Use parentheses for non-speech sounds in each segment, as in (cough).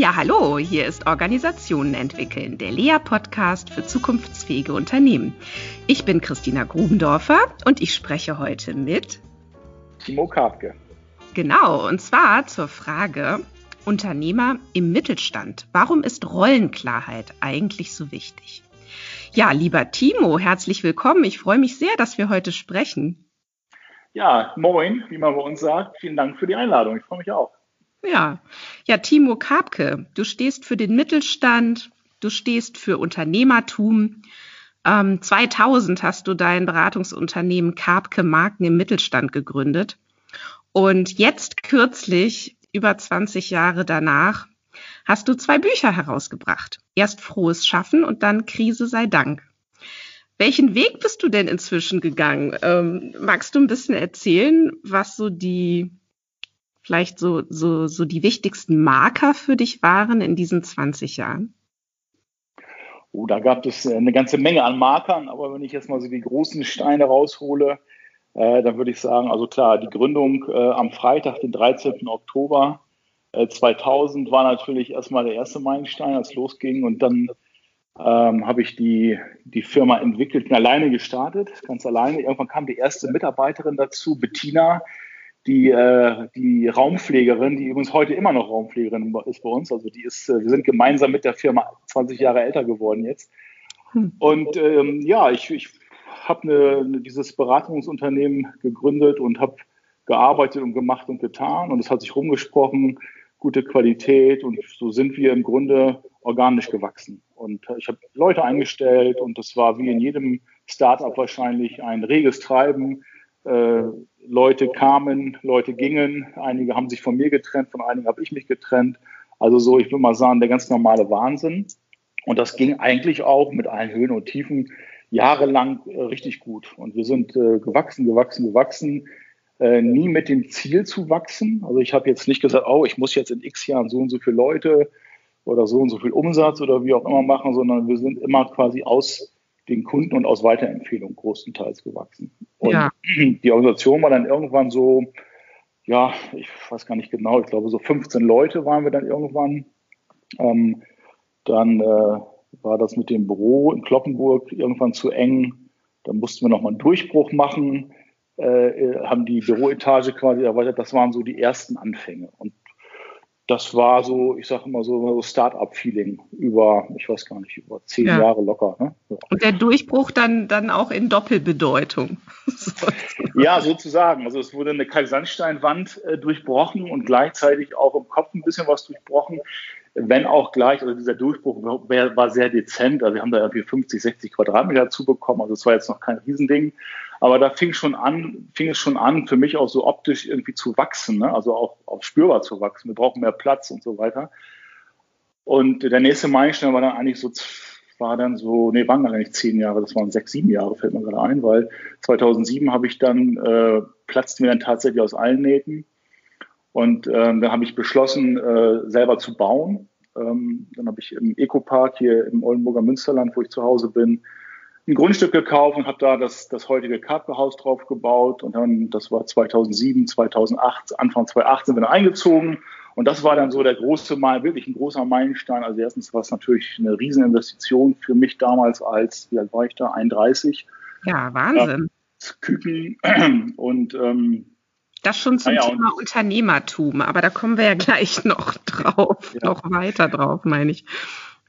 Ja, hallo, hier ist Organisationen entwickeln, der Lea-Podcast für zukunftsfähige Unternehmen. Ich bin Christina Grubendorfer und ich spreche heute mit Timo Karpke. Genau, und zwar zur Frage Unternehmer im Mittelstand. Warum ist Rollenklarheit eigentlich so wichtig? Ja, lieber Timo, herzlich willkommen. Ich freue mich sehr, dass wir heute sprechen. Ja, moin, wie man bei uns sagt. Vielen Dank für die Einladung. Ich freue mich auch. Ja, ja, Timo Karpke, du stehst für den Mittelstand, du stehst für Unternehmertum. Ähm, 2000 hast du dein Beratungsunternehmen Karpke Marken im Mittelstand gegründet. Und jetzt kürzlich, über 20 Jahre danach, hast du zwei Bücher herausgebracht. Erst Frohes Schaffen und dann Krise sei Dank. Welchen Weg bist du denn inzwischen gegangen? Ähm, magst du ein bisschen erzählen, was so die vielleicht so, so, so die wichtigsten Marker für dich waren in diesen 20 Jahren? Oh, da gab es äh, eine ganze Menge an Markern, aber wenn ich jetzt mal so die großen Steine raushole, äh, dann würde ich sagen, also klar, die Gründung äh, am Freitag, den 13. Oktober äh, 2000, war natürlich erstmal der erste Meilenstein, als losging und dann ähm, habe ich die, die Firma entwickelt und alleine gestartet, ganz alleine. Irgendwann kam die erste Mitarbeiterin dazu, Bettina, die, äh, die Raumpflegerin, die übrigens heute immer noch Raumpflegerin ist bei uns. Also die ist, äh, wir sind gemeinsam mit der Firma 20 Jahre älter geworden jetzt. Hm. Und ähm, ja, ich, ich habe dieses Beratungsunternehmen gegründet und habe gearbeitet und gemacht und getan. Und es hat sich rumgesprochen, gute Qualität. Und so sind wir im Grunde organisch gewachsen. Und ich habe Leute eingestellt und das war wie in jedem Startup wahrscheinlich ein reges Treiben äh, Leute kamen, Leute gingen, einige haben sich von mir getrennt, von einigen habe ich mich getrennt. Also so, ich würde mal sagen, der ganz normale Wahnsinn. Und das ging eigentlich auch mit allen Höhen und Tiefen jahrelang äh, richtig gut. Und wir sind äh, gewachsen, gewachsen, gewachsen. Äh, nie mit dem Ziel zu wachsen. Also ich habe jetzt nicht gesagt, oh, ich muss jetzt in x Jahren so und so viele Leute oder so und so viel Umsatz oder wie auch immer machen, sondern wir sind immer quasi aus den Kunden und aus Weiterempfehlungen größtenteils gewachsen. Und ja. (clears throat) die Organisation war dann irgendwann so, ja, ich weiß gar nicht genau, ich glaube so 15 Leute waren wir dann irgendwann. Ähm, dann äh, war das mit dem Büro in Kloppenburg irgendwann zu eng. Dann mussten wir nochmal einen Durchbruch machen, äh, äh, haben die Büroetage quasi erweitert. Das waren so die ersten Anfänge. Und das war so, ich sage immer so, so Start-up-Feeling über, ich weiß gar nicht, über zehn ja. Jahre locker. Ne? Ja. Und der Durchbruch dann, dann auch in Doppelbedeutung. (laughs) ja, sozusagen. Also es wurde eine Kalksandsteinwand äh, durchbrochen und gleichzeitig auch im Kopf ein bisschen was durchbrochen. Wenn auch gleich, also dieser Durchbruch war, war sehr dezent. Also wir haben da irgendwie 50, 60 Quadratmeter dazu bekommen. Also es war jetzt noch kein Riesending. Aber da fing schon an, fing es schon an, für mich auch so optisch irgendwie zu wachsen, ne? also auch, auch spürbar zu wachsen. Wir brauchen mehr Platz und so weiter. Und der nächste Meilenstein war dann eigentlich so, war dann so, nee, waren gar nicht zehn Jahre, das waren sechs, sieben Jahre, fällt mir gerade ein, weil 2007 habe ich dann, äh, platzten mir dann tatsächlich aus allen Nähten. Und ähm, dann habe ich beschlossen, äh, selber zu bauen. Ähm, dann habe ich im Ecopark hier im Oldenburger Münsterland, wo ich zu Hause bin, ein Grundstück gekauft und habe da das, das heutige Karpelhaus drauf gebaut. Und dann, das war 2007, 2008, Anfang 2008 sind wir dann eingezogen. Und das war dann so der große Mal, wirklich ein großer Meilenstein. Also erstens war es natürlich eine Rieseninvestition für mich damals als, wie alt war ich da, 31. Ja, Wahnsinn. Küken (clears throat) und ähm, das schon zum ja, Thema Unternehmertum, aber da kommen wir ja gleich (laughs) noch drauf, ja. noch weiter drauf, meine ich.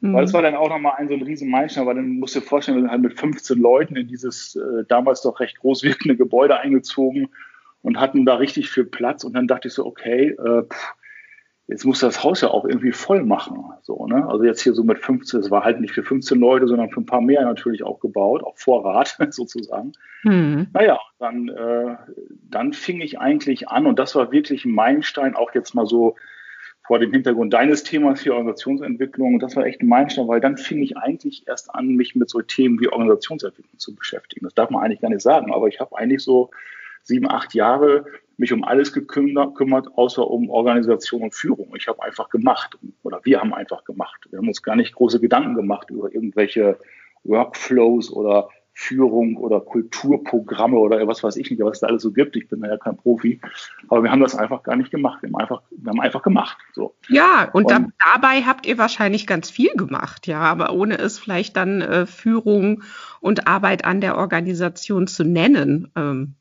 Mhm. Weil das war dann auch nochmal ein so ein riesen Meilenstein, weil dann musst du dir vorstellen, wir sind halt mit 15 Leuten in dieses äh, damals doch recht groß wirkende Gebäude eingezogen und hatten da richtig viel Platz und dann dachte ich so, okay, äh, pff, jetzt muss das Haus ja auch irgendwie voll machen. So, ne? Also jetzt hier so mit 15, es war halt nicht für 15 Leute, sondern für ein paar mehr natürlich auch gebaut, auf Vorrat (laughs) sozusagen. Mhm. Naja, dann, äh, dann fing ich eigentlich an und das war wirklich ein Meilenstein, auch jetzt mal so vor dem Hintergrund deines Themas hier Organisationsentwicklung. Das war echt ein Meilenstein, weil dann fing ich eigentlich erst an, mich mit so Themen wie Organisationsentwicklung zu beschäftigen. Das darf man eigentlich gar nicht sagen, aber ich habe eigentlich so sieben, acht Jahre mich um alles gekümmert, außer um Organisation und Führung. Ich habe einfach gemacht oder wir haben einfach gemacht. Wir haben uns gar nicht große Gedanken gemacht über irgendwelche Workflows oder Führung oder Kulturprogramme oder was weiß ich nicht, was es da alles so gibt. Ich bin ja kein Profi. Aber wir haben das einfach gar nicht gemacht. Wir haben einfach, wir haben einfach gemacht. So. Ja, und, und da, dabei habt ihr wahrscheinlich ganz viel gemacht, ja, aber ohne es vielleicht dann äh, Führung und Arbeit an der Organisation zu nennen. Ähm.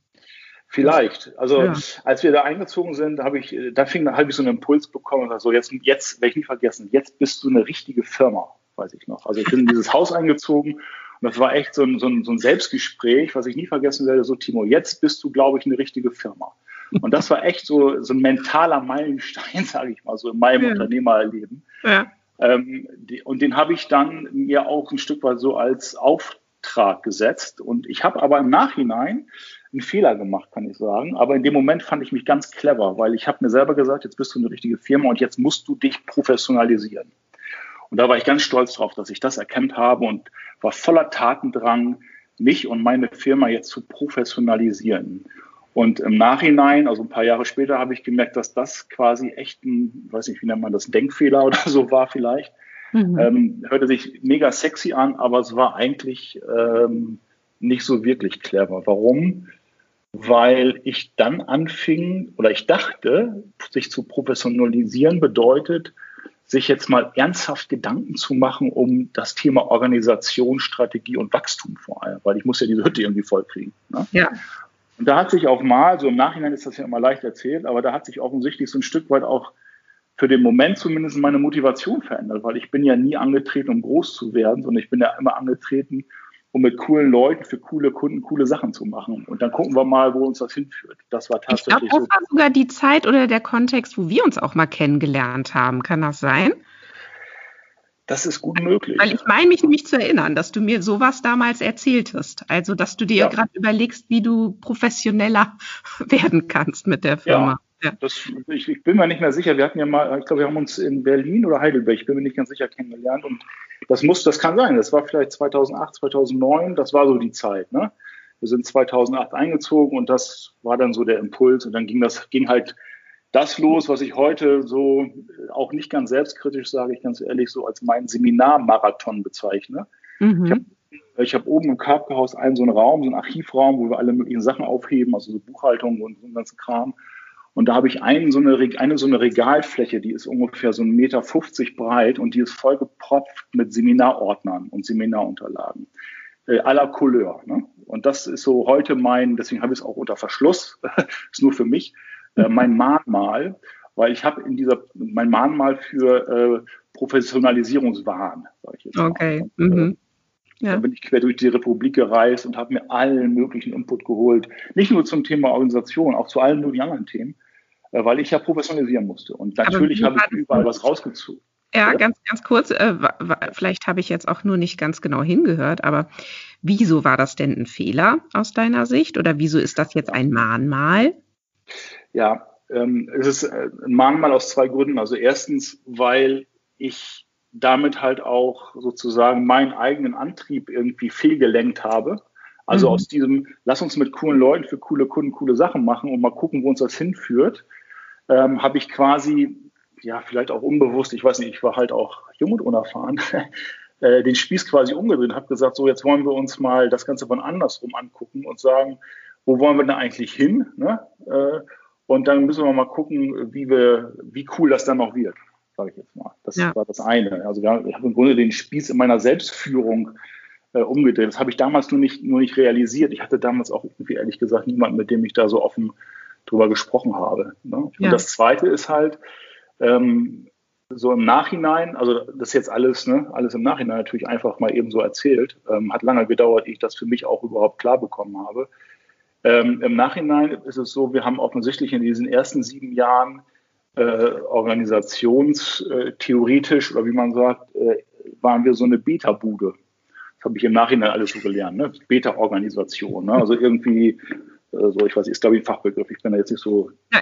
Vielleicht. Also ja. als wir da eingezogen sind, habe ich, da fing, habe ich so einen Impuls bekommen und so, jetzt, jetzt werde ich nie vergessen, jetzt bist du eine richtige Firma, weiß ich noch. Also ich bin in dieses Haus eingezogen und das war echt so ein, so, ein, so ein Selbstgespräch, was ich nie vergessen werde. So, Timo, jetzt bist du, glaube ich, eine richtige Firma. Und das war echt so, so ein mentaler Meilenstein, (laughs) sage ich mal, so in meinem ja. Unternehmerleben. Ja. Ähm, die, und den habe ich dann mir auch ein Stück weit so als Auftrag gesetzt. Und ich habe aber im Nachhinein einen Fehler gemacht, kann ich sagen. Aber in dem Moment fand ich mich ganz clever, weil ich habe mir selber gesagt, jetzt bist du eine richtige Firma und jetzt musst du dich professionalisieren. Und da war ich ganz stolz drauf, dass ich das erkannt habe und war voller Tatendrang, mich und meine Firma jetzt zu professionalisieren. Und im Nachhinein, also ein paar Jahre später, habe ich gemerkt, dass das quasi echt ein, weiß nicht, wie nennt man das, Denkfehler (laughs) oder so war vielleicht. Mhm. Ähm, hörte sich mega sexy an, aber es war eigentlich ähm, nicht so wirklich clever. Warum? Weil ich dann anfing oder ich dachte, sich zu professionalisieren bedeutet, sich jetzt mal ernsthaft Gedanken zu machen um das Thema Organisation, Strategie und Wachstum vor allem, weil ich muss ja diese Hütte irgendwie vollkriegen. Ne? Ja. Und da hat sich auch mal, so im Nachhinein ist das ja immer leicht erzählt, aber da hat sich offensichtlich so ein Stück weit auch für den Moment zumindest meine Motivation verändert, weil ich bin ja nie angetreten, um groß zu werden, sondern ich bin ja immer angetreten, um mit coolen Leuten für coole Kunden coole Sachen zu machen. Und dann gucken wir mal, wo uns das hinführt. Das war tatsächlich. Ich glaube, das war sogar die Zeit oder der Kontext, wo wir uns auch mal kennengelernt haben. Kann das sein? Das ist gut möglich. Weil ich meine mich nämlich zu erinnern, dass du mir sowas damals erzählt hast. Also, dass du dir ja. gerade überlegst, wie du professioneller (laughs) werden kannst mit der Firma. Ja, das, ich, ich, bin mir nicht mehr sicher. Wir hatten ja mal, ich glaube, wir haben uns in Berlin oder Heidelberg, ich bin mir nicht ganz sicher, kennengelernt. Und das muss, das kann sein. Das war vielleicht 2008, 2009. Das war so die Zeit. Ne? Wir sind 2008 eingezogen und das war dann so der Impuls. Und dann ging das, ging halt das los, was ich heute so auch nicht ganz selbstkritisch sage, ich ganz ehrlich, so als meinen Seminarmarathon bezeichne. Mhm. Ich habe ich oben im Karpkehaus einen so einen Raum, so einen Archivraum, wo wir alle möglichen Sachen aufheben, also so Buchhaltung und so einen ganzen Kram. Und da habe ich einen, so eine, eine so eine Regalfläche, die ist ungefähr so 1,50 Meter breit und die ist vollgepropft mit Seminarordnern und Seminarunterlagen äh, aller Couleur. Ne? Und das ist so heute mein, deswegen habe ich es auch unter Verschluss, (laughs) ist nur für mich, äh, mein Mahnmal, weil ich habe in dieser, mein Mahnmal für äh, Professionalisierungswahn, sage ich jetzt mal. Okay. Mhm. Ja. Dann bin ich quer durch die Republik gereist und habe mir allen möglichen Input geholt. Nicht nur zum Thema Organisation, auch zu allen möglichen anderen Themen, äh, weil ich ja professionalisieren musste. Und natürlich habe ich überall was rausgezogen. Ja, ganz, ganz kurz, äh, vielleicht habe ich jetzt auch nur nicht ganz genau hingehört, aber wieso war das denn ein Fehler aus deiner Sicht oder wieso ist das jetzt ein Mahnmal? Ja, ähm, es ist äh, ein Mahnmal aus zwei Gründen. Also erstens, weil ich damit halt auch sozusagen meinen eigenen Antrieb irgendwie fehlgelenkt habe. Also mhm. aus diesem, lass uns mit coolen Leuten für coole Kunden coole Sachen machen und mal gucken, wo uns das hinführt, ähm, habe ich quasi, ja, vielleicht auch unbewusst, ich weiß nicht, ich war halt auch jung und unerfahren, (laughs) äh, den Spieß quasi umgedreht, habe gesagt, so jetzt wollen wir uns mal das Ganze von andersrum angucken und sagen, wo wollen wir denn eigentlich hin? Ne? Äh, und dann müssen wir mal gucken, wie wir, wie cool das dann noch wird sage ich jetzt mal. Das ja. war das eine. Also wir, ich habe im Grunde den Spieß in meiner Selbstführung äh, umgedreht. Das habe ich damals nur nicht, nur nicht realisiert. Ich hatte damals auch irgendwie ehrlich gesagt niemanden, mit dem ich da so offen drüber gesprochen habe. Ne? Und ja. das zweite ist halt, ähm, so im Nachhinein, also das ist jetzt alles, ne, alles im Nachhinein natürlich einfach mal eben so erzählt. Ähm, hat lange gedauert, ehe ich das für mich auch überhaupt klar bekommen habe. Ähm, Im Nachhinein ist es so, wir haben offensichtlich in diesen ersten sieben Jahren äh, organisationstheoretisch oder wie man sagt, äh, waren wir so eine Beta-Bude. Das habe ich im Nachhinein alles so gelernt, ne? Beta-Organisation. Ne? Also irgendwie, äh, so ich weiß, ist glaube ich ein Fachbegriff. Ich bin da jetzt nicht so. Ja,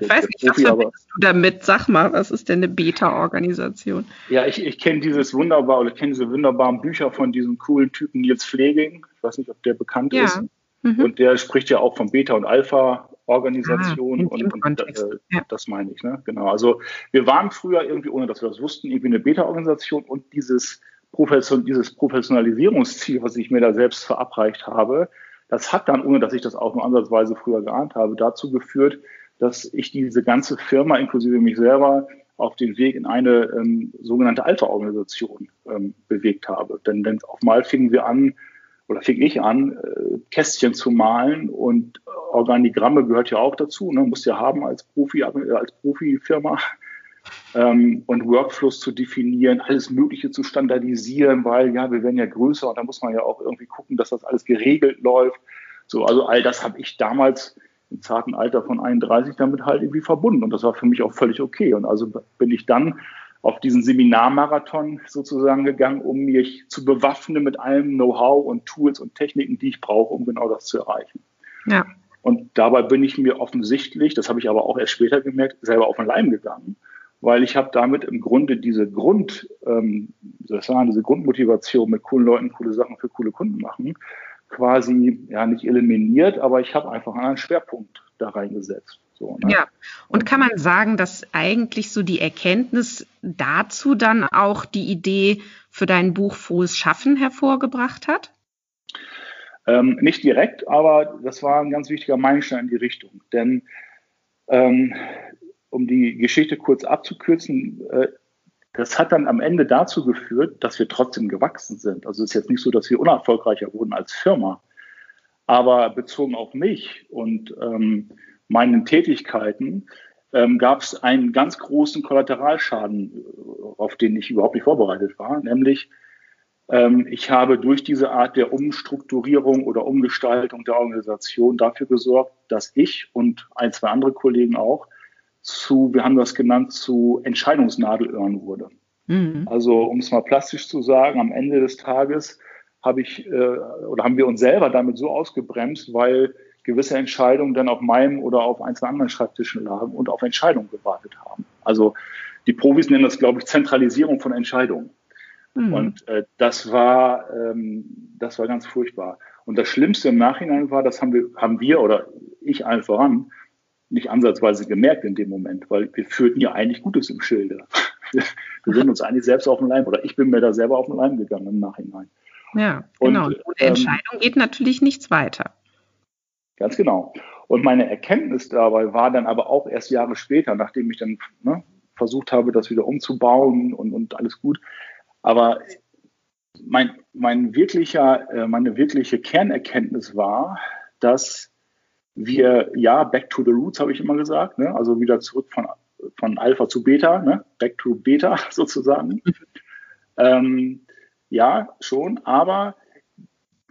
ich weiß nicht, Profi, was aber, du damit? Sag mal, was ist denn eine Beta-Organisation? Ja, ich, ich kenne dieses wunderbar oder kenne diese wunderbaren Bücher von diesem coolen Typen Nils Pfleging. Ich weiß nicht, ob der bekannt ja. ist. Mhm. Und der spricht ja auch von Beta- und Alpha-Organisation. Ah, und, und äh, ja. das meine ich, ne? Genau. Also wir waren früher irgendwie, ohne dass wir das wussten, irgendwie eine Beta-Organisation und dieses Profession, dieses Professionalisierungsziel, was ich mir da selbst verabreicht habe, das hat dann, ohne dass ich das auch nur ansatzweise früher geahnt habe, dazu geführt, dass ich diese ganze Firma, inklusive mich selber, auf den Weg in eine ähm, sogenannte Alpha-Organisation ähm, bewegt habe. Denn, denn auf mal fingen wir an, oder fing ich an, äh, Kästchen zu malen und Organigramme gehört ja auch dazu, ne, muss ja haben als Profi, äh, als Profifirma. Ähm, und Workflows zu definieren, alles Mögliche zu standardisieren, weil ja, wir werden ja größer und da muss man ja auch irgendwie gucken, dass das alles geregelt läuft. So, also all das habe ich damals im zarten Alter von 31 damit halt irgendwie verbunden und das war für mich auch völlig okay. Und also bin ich dann auf diesen Seminarmarathon sozusagen gegangen, um mich zu bewaffnen mit allem Know-how und Tools und Techniken, die ich brauche, um genau das zu erreichen. Ja. Und dabei bin ich mir offensichtlich, das habe ich aber auch erst später gemerkt, selber auf den Leim gegangen, weil ich habe damit im Grunde diese Grund, ähm, soll ich sagen, diese Grundmotivation mit coolen Leuten coole Sachen für coole Kunden machen, quasi ja nicht eliminiert, aber ich habe einfach einen Schwerpunkt da reingesetzt. So, ne? Ja, und kann man sagen, dass eigentlich so die Erkenntnis dazu dann auch die Idee für dein Buch Frohes Schaffen hervorgebracht hat? Ähm, nicht direkt, aber das war ein ganz wichtiger Meilenstein in die Richtung. Denn ähm, um die Geschichte kurz abzukürzen, äh, das hat dann am Ende dazu geführt, dass wir trotzdem gewachsen sind. Also es ist jetzt nicht so, dass wir unerfolgreicher wurden als Firma. Aber bezogen auf mich und ähm, meinen Tätigkeiten ähm, gab es einen ganz großen Kollateralschaden, äh, auf den ich überhaupt nicht vorbereitet war, nämlich ähm, ich habe durch diese Art der Umstrukturierung oder Umgestaltung der Organisation dafür gesorgt, dass ich und ein, zwei andere Kollegen auch zu, wir haben das genannt, zu Entscheidungsnadelöhren wurde. Mhm. Also um es mal plastisch zu sagen, am Ende des Tages habe ich äh, oder haben wir uns selber damit so ausgebremst, weil gewisse Entscheidungen dann auf meinem oder auf einzelnen anderen Schreibtischen lagen und auf Entscheidungen gewartet haben. Also die Profis nennen das, glaube ich, Zentralisierung von Entscheidungen. Mhm. Und äh, das war ähm, das war ganz furchtbar. Und das Schlimmste im Nachhinein war, das haben wir haben wir oder ich allen voran nicht ansatzweise gemerkt in dem Moment, weil wir führten ja eigentlich Gutes im Schilde. (laughs) Wir, wir sind uns eigentlich selbst auf den Leim oder ich bin mir da selber auf den Leim gegangen im Nachhinein. Ja, genau. Und, Entscheidung ähm, geht natürlich nichts weiter. Ganz genau. Und meine Erkenntnis dabei war dann aber auch erst Jahre später, nachdem ich dann ne, versucht habe, das wieder umzubauen und, und alles gut. Aber mein, mein wirklicher, äh, meine wirkliche Kernerkenntnis war, dass wir, ja, back to the roots, habe ich immer gesagt, ne? also wieder zurück von, von Alpha zu Beta, ne? back to Beta (laughs) sozusagen. Mhm. ähm, ja, schon, aber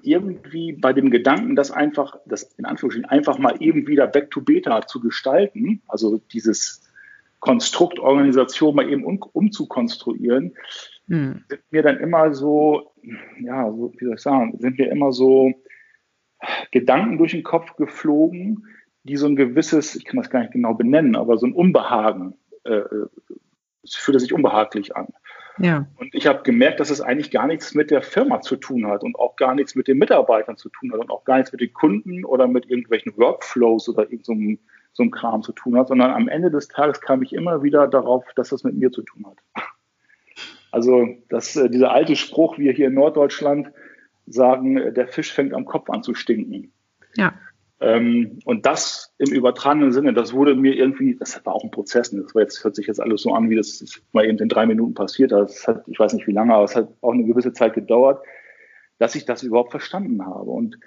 irgendwie bei dem Gedanken, das einfach, das in Anführungsstrichen einfach mal eben wieder back to beta zu gestalten, also dieses Konstrukt Organisation mal eben um, umzukonstruieren, hm. sind mir dann immer so, ja, so, wie soll ich sagen, sind mir immer so Gedanken durch den Kopf geflogen, die so ein gewisses, ich kann das gar nicht genau benennen, aber so ein Unbehagen, äh, äh es fühlte sich unbehaglich an. Ja. Und ich habe gemerkt, dass es eigentlich gar nichts mit der Firma zu tun hat und auch gar nichts mit den Mitarbeitern zu tun hat und auch gar nichts mit den Kunden oder mit irgendwelchen Workflows oder irgendeinem so, so einem Kram zu tun hat, sondern am Ende des Tages kam ich immer wieder darauf, dass das mit mir zu tun hat. (laughs) Also das, äh, dieser alte Spruch, wir hier in Norddeutschland sagen, äh, der Fisch fängt am Kopf an zu stinken. Ja. Ähm, und das im übertragenen Sinne, das wurde mir irgendwie, das war auch ein Prozess. Ne? Das war jetzt, hört sich jetzt alles so an, wie das mal eben in drei Minuten passiert. Das hat, ich weiß nicht wie lange, aber es hat auch eine gewisse Zeit gedauert, dass ich das überhaupt verstanden habe. Und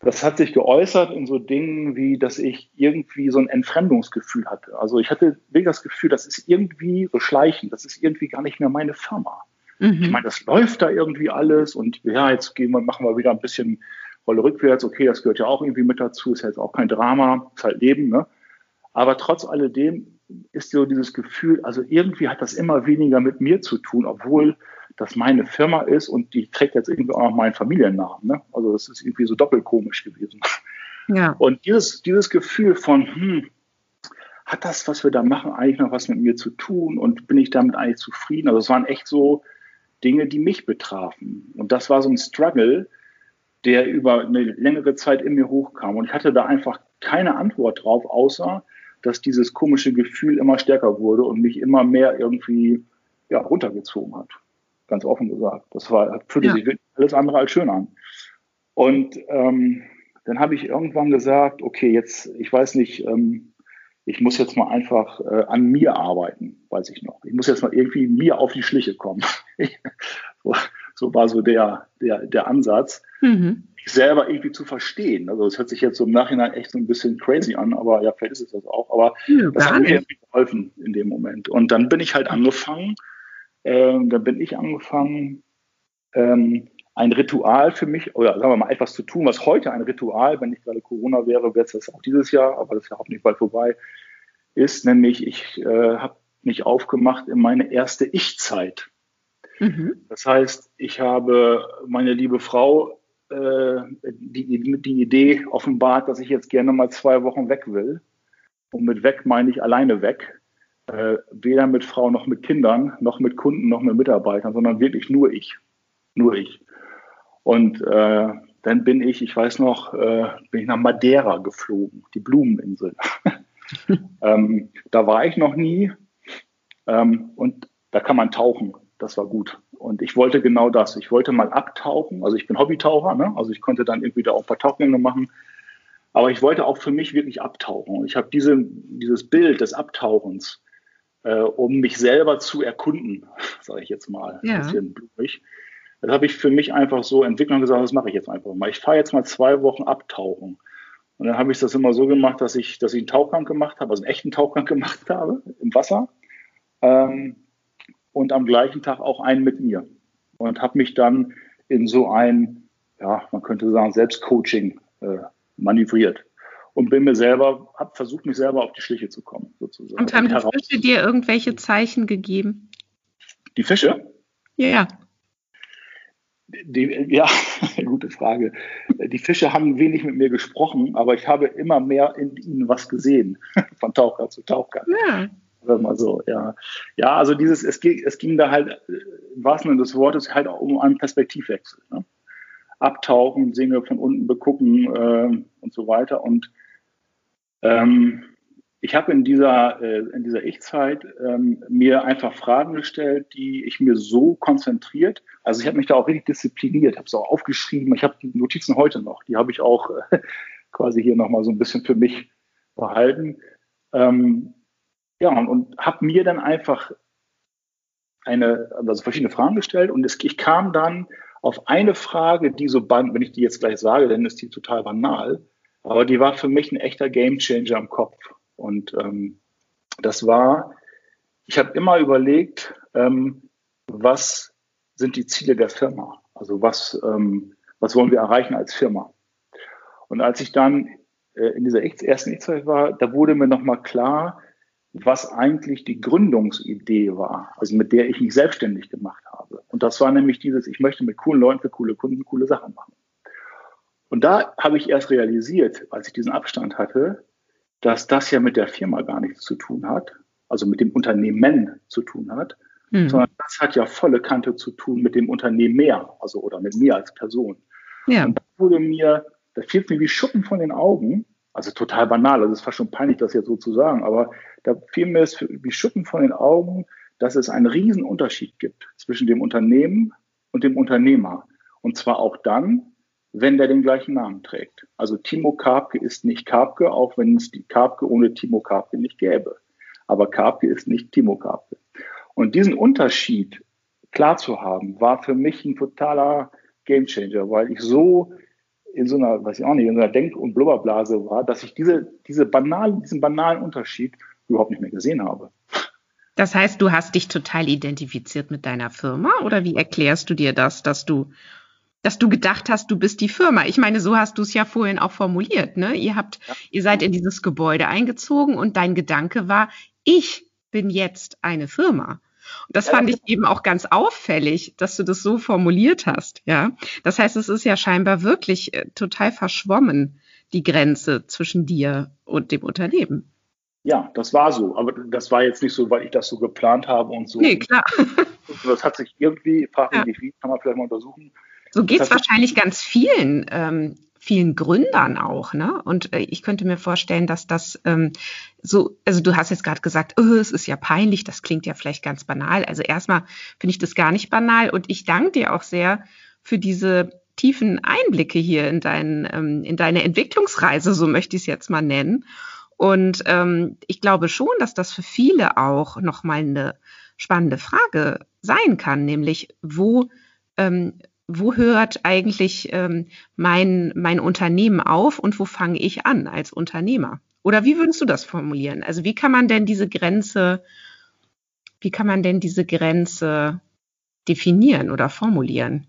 das hat sich geäußert in so Dingen wie, dass ich irgendwie so ein Entfremdungsgefühl hatte. Also ich hatte wirklich das Gefühl, das ist irgendwie so schleichend, das ist irgendwie gar nicht mehr meine Firma. Mhm. Ich meine, das läuft da irgendwie alles und ja, jetzt gehen wir, machen wir wieder ein bisschen Rolle rückwärts, okay, das gehört ja auch irgendwie mit dazu, ist ja jetzt auch kein Drama, ist halt Leben, ne? Aber trotz alledem ist so dieses Gefühl, also irgendwie hat das immer weniger mit mir zu tun, obwohl das meine Firma ist und die trägt jetzt irgendwie auch noch meinen Familiennamen. Ne? Also das ist irgendwie so doppelt komisch gewesen. Ja. Und dieses, dieses Gefühl von, hm, hat das, was wir da machen, eigentlich noch was mit mir zu tun und bin ich damit eigentlich zufrieden? Also es waren echt so Dinge, die mich betrafen. Und das war so ein Struggle, der über eine längere Zeit in mir hochkam. Und ich hatte da einfach keine Antwort drauf, außer dass dieses komische Gefühl immer stärker wurde und mich immer mehr irgendwie ja, runtergezogen hat. ganz offen gesagt. Das war, fühlte ja. sich alles andere als schön an. Und ähm, dann habe ich irgendwann gesagt, okay, jetzt, ich weiß nicht, ähm, ich muss jetzt mal einfach äh, an mir arbeiten, weiß ich noch. Ich muss jetzt mal irgendwie mir auf die Schliche kommen. (laughs) so, so, war so der, der, der Ansatz, mhm. mich selber irgendwie zu verstehen. Also es hört sich jetzt so im Nachhinein echt so ein bisschen crazy an, aber ja, vielleicht ist es das auch. Aber ja, das hat mir geholfen in dem Moment. Und dann bin ich halt angefangen, äh, dann bin ich angefangen, ähm, ein Ritual für mich, oder sagen wir mal etwas zu tun, was heute ein Ritual, wenn nicht gerade Corona wäre, wäre es das auch dieses Jahr, aber das ist ja auch nicht bald vorbei, ist nämlich, ich äh, habe mich aufgemacht in meine erste Ich-Zeit. Mhm. Das heißt, ich habe meine liebe Frau äh, die, die Idee offenbart, dass ich jetzt gerne mal zwei Wochen weg will. Und mit weg meine ich alleine weg. Äh, weder mit Frau noch mit Kindern, noch mit Kunden, noch mit Mitarbeitern, sondern wirklich nur ich. Nur ich. Und äh, dann bin ich, ich weiß noch, äh, bin ich nach Madeira geflogen, die Blumeninsel. (laughs) ähm, da war ich noch nie ähm, und da kann man tauchen. Das war gut. Und ich wollte genau das. Ich wollte mal abtauchen. Also ich bin Hobbytaucher, ne? also ich konnte dann irgendwie da auch ein paar Tauchgänge machen. Aber ich wollte auch für mich wirklich abtauchen. Und ich habe diese, dieses Bild des Abtauchens, äh, um mich selber zu erkunden, (laughs) sage ich jetzt mal, ja. ein bisschen blumig, das habe ich für mich einfach so entwickelt und gesagt, das mache ich jetzt einfach mal. Ich fahre jetzt mal zwei Wochen abtauchen. Und dann habe ich das immer so gemacht, dass ich, dass ich einen Tauchgang gemacht habe, also einen echten Tauchgang (laughs) gemacht habe im Wasser. Ähm, und am gleichen Tag auch einen mit mir. Und habe mich dann in so ein, ja, man könnte sagen, Selbstcoaching äh, manövriert. Und bin mir selber, habe versucht, mich selber auf die Schliche zu kommen, sozusagen. Und haben die Fische dir irgendwelche Zeichen gegeben? Die Fische? Ja. Die, ja, (laughs) gute Frage. Die Fische haben wenig mit mir gesprochen, aber ich habe immer mehr in ihnen was gesehen, (laughs) von Taucher zu Taucher. Ja. Mal so, ja. Ja, also dieses, es ging, es ging da halt im wahrsten Sinne des Wortes halt auch um einen Perspektivwechsel. Ne? Abtauchen, Dinge von unten begucken äh, und so weiter. Und ähm, ich habe in dieser, äh, in dieser Ich-Zeit ähm, mir einfach Fragen gestellt, die ich mir so konzentriert, also ich habe mich da auch richtig diszipliniert, habe es auch aufgeschrieben, ich habe die Notizen heute noch, die habe ich auch äh, (laughs) quasi hier nochmal so ein bisschen für mich behalten. Ähm, ja, und, und habe mir dann einfach eine, also verschiedene Fragen gestellt und es, ich kam dann auf eine Frage, die so, wenn ich die jetzt gleich sage, dann ist die total banal, aber die war für mich ein echter Gamechanger im Kopf. Und ähm, das war, ich habe immer überlegt, ähm, was sind die Ziele der Firma? Also was, ähm, was wollen wir erreichen als Firma? Und als ich dann äh, in dieser ersten Ich-Zeit war, da wurde mir nochmal klar, was eigentlich die Gründungsidee war, also mit der ich mich selbstständig gemacht habe. Und das war nämlich dieses, ich möchte mit coolen Leuten für coole Kunden coole Sachen machen. Und da habe ich erst realisiert, als ich diesen Abstand hatte, dass das ja mit der Firma gar nichts zu tun hat, also mit dem Unternehmen zu tun hat, mhm. sondern das hat ja volle Kante zu tun mit dem Unternehmen mehr, also oder mit mir als Person. Ja. Und da wurde mir, das fiel mir wie Schuppen von den Augen, also total banal, also es ist fast schon peinlich, das jetzt so zu sagen, aber da fiel mir es wie Schuppen von den Augen, dass es einen riesen Unterschied gibt zwischen dem Unternehmen und dem Unternehmer. Und zwar auch dann, wenn der den gleichen Namen trägt. Also Timo Karpke ist nicht Karpke, auch wenn es die Karpke ohne Timo Karpke nicht gäbe. Aber Karpke ist nicht Timo Karpke. Und diesen Unterschied klar zu haben, war für mich ein totaler Gamechanger, weil ich so in so einer, weiß ich auch nicht, in so einer Denk- und Blubberblase war, dass ich diese, diese banalen, diesen banalen Unterschied überhaupt nicht mehr gesehen habe. Das heißt, du hast dich total identifiziert mit deiner Firma oder wie erklärst du dir das, dass du dass du gedacht hast, du bist die Firma. Ich meine, so hast du es ja vorhin auch formuliert, ne? Ihr habt, ja. ihr seid in dieses Gebäude eingezogen und dein Gedanke war, ich bin jetzt eine Firma. Und das fand ich eben auch ganz auffällig, dass du das so formuliert hast, ja. Das heißt, es ist ja scheinbar wirklich äh, total verschwommen, die Grenze zwischen dir und dem Unternehmen. Ja, das war so. Aber das war jetzt nicht so, weil ich das so geplant habe und so. Nee, klar. (laughs) Das hat sich irgendwie, frag mich ja. wie, kann man vielleicht mal untersuchen, so geht es wahrscheinlich ganz vielen ähm, vielen Gründern auch, ne? Und äh, ich könnte mir vorstellen, dass das ähm, so, also du hast jetzt gerade gesagt, oh, es ist ja peinlich, das klingt ja vielleicht ganz banal. Also erstmal finde ich das gar nicht banal und ich danke dir auch sehr für diese tiefen Einblicke hier in, dein, ähm, in deine Entwicklungsreise, so möchte ich es jetzt mal nennen. Und ähm, ich glaube schon, dass das für viele auch nochmal eine spannende Frage sein kann, nämlich wo, ähm, wo hört eigentlich ähm, mein, mein Unternehmen auf und wo fange ich an als Unternehmer? Oder wie würdest du das formulieren? Also wie kann man denn diese Grenze, wie kann man denn diese Grenze definieren oder formulieren?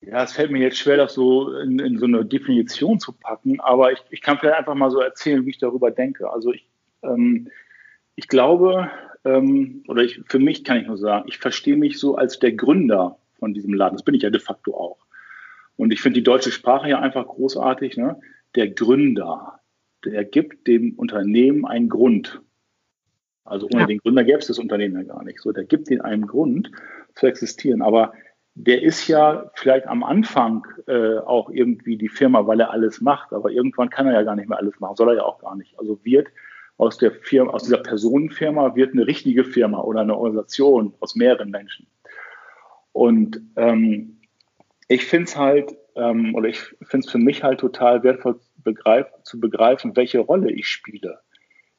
Ja, es fällt mir jetzt schwer, das so in, in so eine Definition zu packen, aber ich, ich, kann vielleicht einfach mal so erzählen, wie ich darüber denke. Also ich, ähm, ich glaube, ähm, oder ich, für mich kann ich nur sagen, ich verstehe mich so als der Gründer von diesem Laden. Das bin ich ja de facto auch. Und ich finde die deutsche Sprache ja einfach großartig. Ne? Der Gründer, der gibt dem Unternehmen einen Grund. Also ohne ja. den Gründer gäbe es das Unternehmen ja gar nicht. So, der gibt ihnen einen Grund zu existieren. Aber der ist ja vielleicht am Anfang äh, auch irgendwie die Firma, weil er alles macht, aber irgendwann kann er ja gar nicht mehr alles machen, soll er ja auch gar nicht. Also wird aus der Firma, aus dieser Personenfirma wird eine richtige Firma oder eine Organisation aus mehreren Menschen. Und ähm, ich finde es halt, ähm, oder ich finde es für mich halt total wertvoll begreif, zu begreifen, welche Rolle ich spiele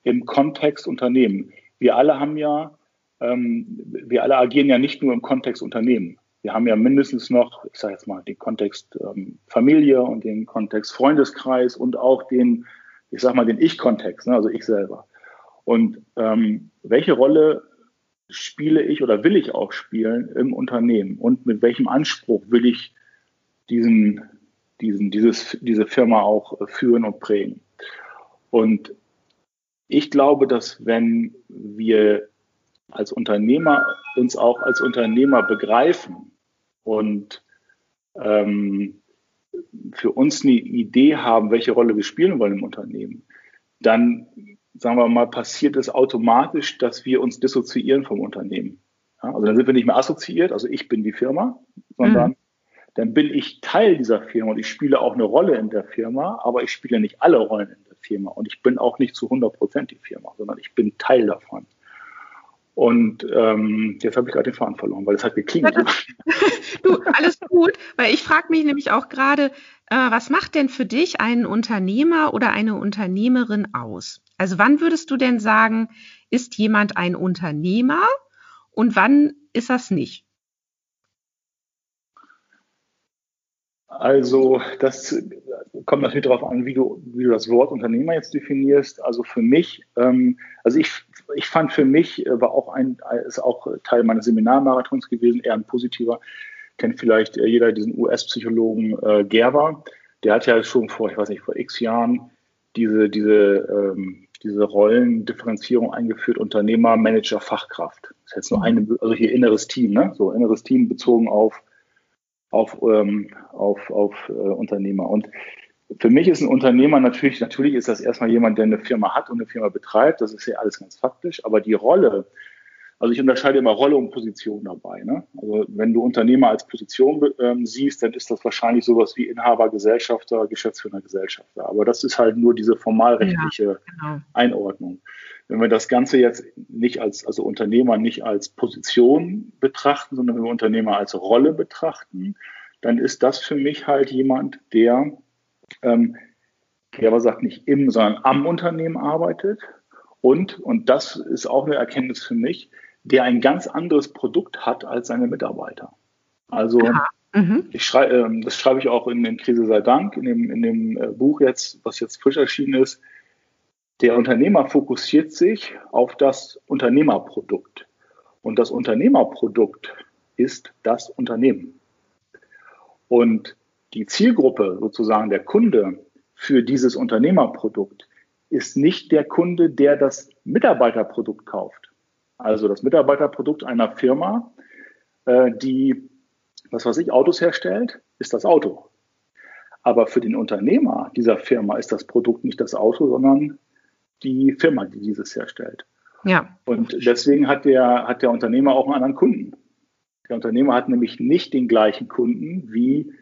im Kontext Unternehmen. Wir alle haben ja, ähm, wir alle agieren ja nicht nur im Kontext Unternehmen wir haben ja mindestens noch, ich sage jetzt mal, den Kontext ähm, Familie und den Kontext Freundeskreis und auch den, ich sage mal, den Ich-Kontext, ne, also ich selber. Und ähm, welche Rolle spiele ich oder will ich auch spielen im Unternehmen und mit welchem Anspruch will ich diesen, diesen, dieses, diese Firma auch führen und prägen? Und ich glaube, dass wenn wir als Unternehmer uns auch als Unternehmer begreifen und ähm, für uns eine Idee haben, welche Rolle wir spielen wollen im Unternehmen, dann, sagen wir mal, passiert es automatisch, dass wir uns dissoziieren vom Unternehmen. Ja, also dann sind wir nicht mehr assoziiert, also ich bin die Firma, sondern mhm. dann bin ich Teil dieser Firma und ich spiele auch eine Rolle in der Firma, aber ich spiele nicht alle Rollen in der Firma und ich bin auch nicht zu 100 Prozent die Firma, sondern ich bin Teil davon. Und ähm, jetzt habe ich gerade den Faden verloren, weil es hat geklingelt. (laughs) du, alles gut, weil ich frage mich nämlich auch gerade, äh, was macht denn für dich einen Unternehmer oder eine Unternehmerin aus? Also wann würdest du denn sagen, ist jemand ein Unternehmer und wann ist das nicht? Also das kommt natürlich darauf an, wie du, wie du das Wort Unternehmer jetzt definierst. Also für mich, ähm, also ich, ich fand für mich, äh, war auch ein, ist auch Teil meines Seminarmarathons gewesen, eher ein positiver. Kennt vielleicht äh, jeder diesen US-Psychologen äh, Gerber. Der hat ja schon vor, ich weiß nicht, vor x Jahren diese, diese, ähm, diese Rollendifferenzierung eingeführt, Unternehmer, Manager, Fachkraft. Das ist jetzt nur eine, also hier inneres Team, ne? So inneres Team bezogen auf auf, ähm, auf, auf äh, Unternehmer. Und für mich ist ein Unternehmer natürlich, natürlich ist das erstmal jemand, der eine Firma hat und eine Firma betreibt. Das ist ja alles ganz faktisch. Aber die Rolle, also ich unterscheide immer Rolle und Position dabei. Ne? Also wenn du Unternehmer als Position ähm, siehst, dann ist das wahrscheinlich sowas wie Inhaber, Gesellschafter, Geschäftsführer, Gesellschafter. Aber das ist halt nur diese formalrechtliche ja, genau. Einordnung. Wenn wir das Ganze jetzt nicht als, also Unternehmer nicht als Position betrachten, sondern wenn wir Unternehmer als Rolle betrachten, dann ist das für mich halt jemand, der, ähm, der aber sagt nicht im, sondern am Unternehmen arbeitet und, und das ist auch eine Erkenntnis für mich, der ein ganz anderes Produkt hat als seine Mitarbeiter. Also mhm. ich schrei, äh, das schreibe ich auch in, in Krise sei Dank, in dem, in dem äh, Buch jetzt, was jetzt frisch erschienen ist, der Unternehmer fokussiert sich auf das Unternehmerprodukt. Und das Unternehmerprodukt ist das Unternehmen. Und die Zielgruppe, sozusagen der Kunde für dieses Unternehmerprodukt, ist nicht der Kunde, der das Mitarbeiterprodukt kauft. Also das Mitarbeiterprodukt einer Firma, äh, die, was weiß ich, Autos herstellt, ist das Auto. Aber für den Unternehmer dieser Firma ist das Produkt nicht das Auto, sondern die Firma, die dieses herstellt. Ja. Und deswegen hat der, hat der Unternehmer auch einen anderen Kunden. Der Unternehmer hat nämlich nicht den gleichen Kunden wie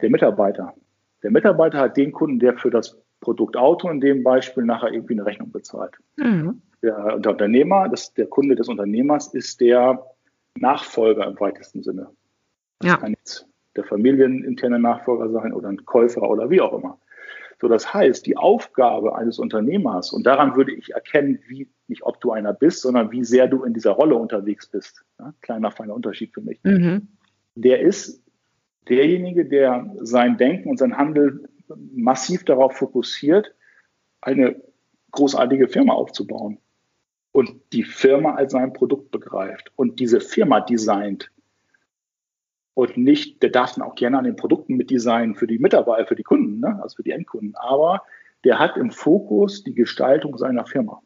Der Mitarbeiter. Der Mitarbeiter hat den Kunden, der für das Produkt Auto in dem Beispiel nachher irgendwie eine Rechnung bezahlt. Mhm. Der, der, Unternehmer, das, der Kunde des Unternehmers ist der Nachfolger im weitesten Sinne. Das ja. kann jetzt der familieninterne Nachfolger sein oder ein Käufer oder wie auch immer. So, das heißt, die Aufgabe eines Unternehmers, und daran würde ich erkennen, wie, nicht ob du einer bist, sondern wie sehr du in dieser Rolle unterwegs bist. Ja, kleiner, feiner Unterschied für mich. Mhm. Der ist derjenige, der sein Denken und sein Handeln massiv darauf fokussiert, eine großartige Firma aufzubauen und die Firma als sein Produkt begreift und diese Firma designt und nicht, der darf dann auch gerne an den Produkten mit designen für die Mitarbeiter, für die Kunden, ne? also für die Endkunden, aber der hat im Fokus die Gestaltung seiner Firma.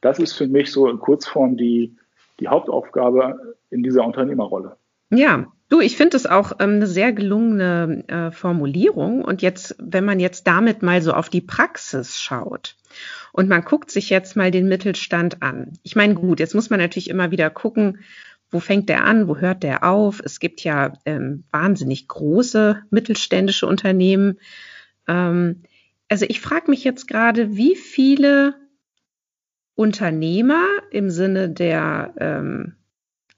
Das ist für mich so in Kurzform die, die Hauptaufgabe in dieser Unternehmerrolle. Ja, du, ich finde es auch ähm, eine sehr gelungene äh, Formulierung. Und jetzt, wenn man jetzt damit mal so auf die Praxis schaut und man guckt sich jetzt mal den Mittelstand an. Ich meine, gut, jetzt muss man natürlich immer wieder gucken, wo fängt der an, wo hört der auf? Es gibt ja ähm, wahnsinnig große mittelständische Unternehmen. Ähm, also ich frage mich jetzt gerade, wie viele Unternehmer im Sinne der ähm,